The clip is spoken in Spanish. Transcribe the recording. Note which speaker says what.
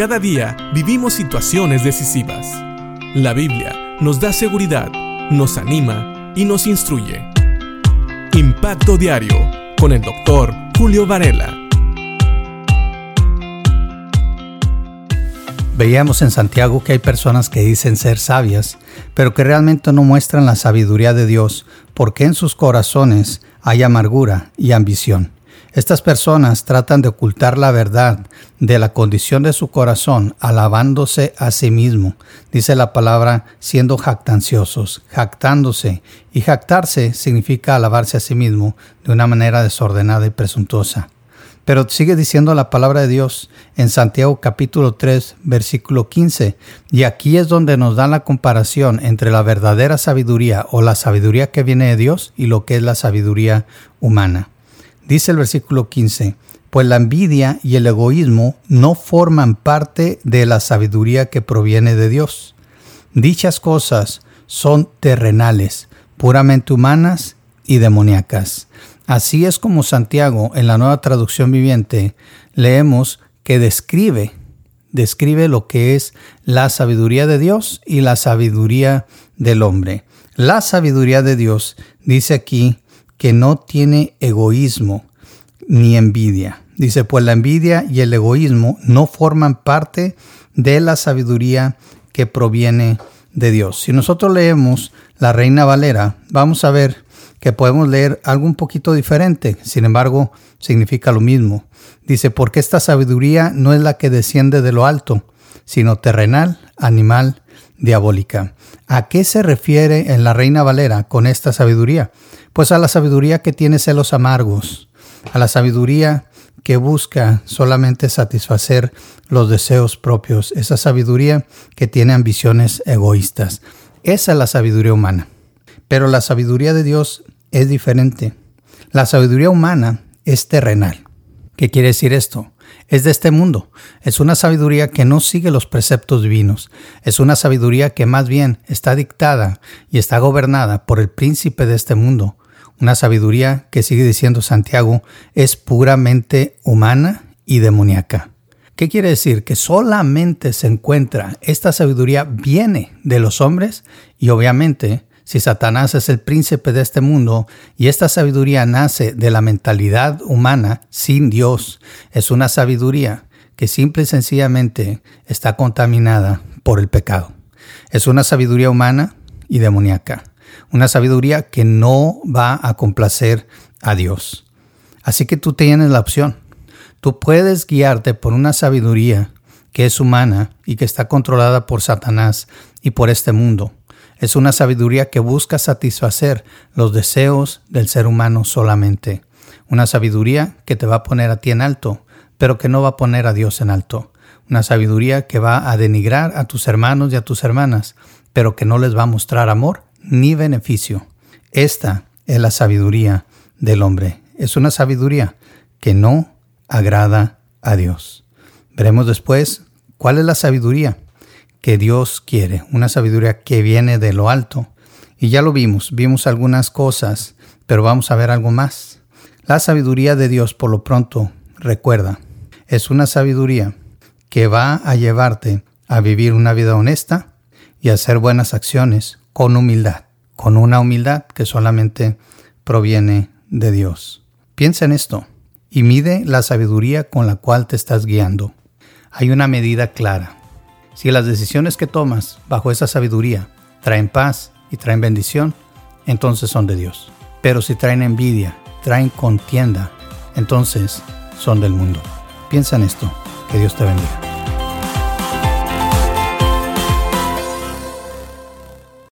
Speaker 1: Cada día vivimos situaciones decisivas. La Biblia nos da seguridad, nos anima y nos instruye. Impacto Diario con el doctor Julio Varela.
Speaker 2: Veíamos en Santiago que hay personas que dicen ser sabias, pero que realmente no muestran la sabiduría de Dios, porque en sus corazones hay amargura y ambición. Estas personas tratan de ocultar la verdad de la condición de su corazón alabándose a sí mismo. Dice la palabra siendo jactanciosos, jactándose. Y jactarse significa alabarse a sí mismo de una manera desordenada y presuntuosa. Pero sigue diciendo la palabra de Dios en Santiago capítulo 3 versículo 15. Y aquí es donde nos da la comparación entre la verdadera sabiduría o la sabiduría que viene de Dios y lo que es la sabiduría humana. Dice el versículo 15, pues la envidia y el egoísmo no forman parte de la sabiduría que proviene de Dios. Dichas cosas son terrenales, puramente humanas y demoníacas. Así es como Santiago, en la nueva traducción viviente, leemos que describe, describe lo que es la sabiduría de Dios y la sabiduría del hombre. La sabiduría de Dios dice aquí que no tiene egoísmo ni envidia. Dice, pues la envidia y el egoísmo no forman parte de la sabiduría que proviene de Dios. Si nosotros leemos la Reina Valera, vamos a ver que podemos leer algo un poquito diferente, sin embargo, significa lo mismo. Dice, porque esta sabiduría no es la que desciende de lo alto, sino terrenal, animal, diabólica. ¿A qué se refiere en la Reina Valera con esta sabiduría? Pues a la sabiduría que tiene celos amargos, a la sabiduría que busca solamente satisfacer los deseos propios, esa sabiduría que tiene ambiciones egoístas. Esa es la sabiduría humana. Pero la sabiduría de Dios es diferente. La sabiduría humana es terrenal. ¿Qué quiere decir esto? Es de este mundo. Es una sabiduría que no sigue los preceptos divinos. Es una sabiduría que más bien está dictada y está gobernada por el príncipe de este mundo, una sabiduría que sigue diciendo Santiago es puramente humana y demoníaca. ¿Qué quiere decir? Que solamente se encuentra, esta sabiduría viene de los hombres y obviamente si Satanás es el príncipe de este mundo y esta sabiduría nace de la mentalidad humana sin Dios, es una sabiduría que simple y sencillamente está contaminada por el pecado. Es una sabiduría humana y demoníaca una sabiduría que no va a complacer a Dios. Así que tú tienes la opción. Tú puedes guiarte por una sabiduría que es humana y que está controlada por Satanás y por este mundo. Es una sabiduría que busca satisfacer los deseos del ser humano solamente. Una sabiduría que te va a poner a ti en alto, pero que no va a poner a Dios en alto. Una sabiduría que va a denigrar a tus hermanos y a tus hermanas, pero que no les va a mostrar amor ni beneficio. Esta es la sabiduría del hombre. Es una sabiduría que no agrada a Dios. Veremos después cuál es la sabiduría que Dios quiere, una sabiduría que viene de lo alto. Y ya lo vimos, vimos algunas cosas, pero vamos a ver algo más. La sabiduría de Dios, por lo pronto, recuerda, es una sabiduría que va a llevarte a vivir una vida honesta y hacer buenas acciones con humildad, con una humildad que solamente proviene de Dios. Piensa en esto y mide la sabiduría con la cual te estás guiando. Hay una medida clara. Si las decisiones que tomas bajo esa sabiduría traen paz y traen bendición, entonces son de Dios. Pero si traen envidia, traen contienda, entonces son del mundo. Piensa en esto. Que Dios te bendiga.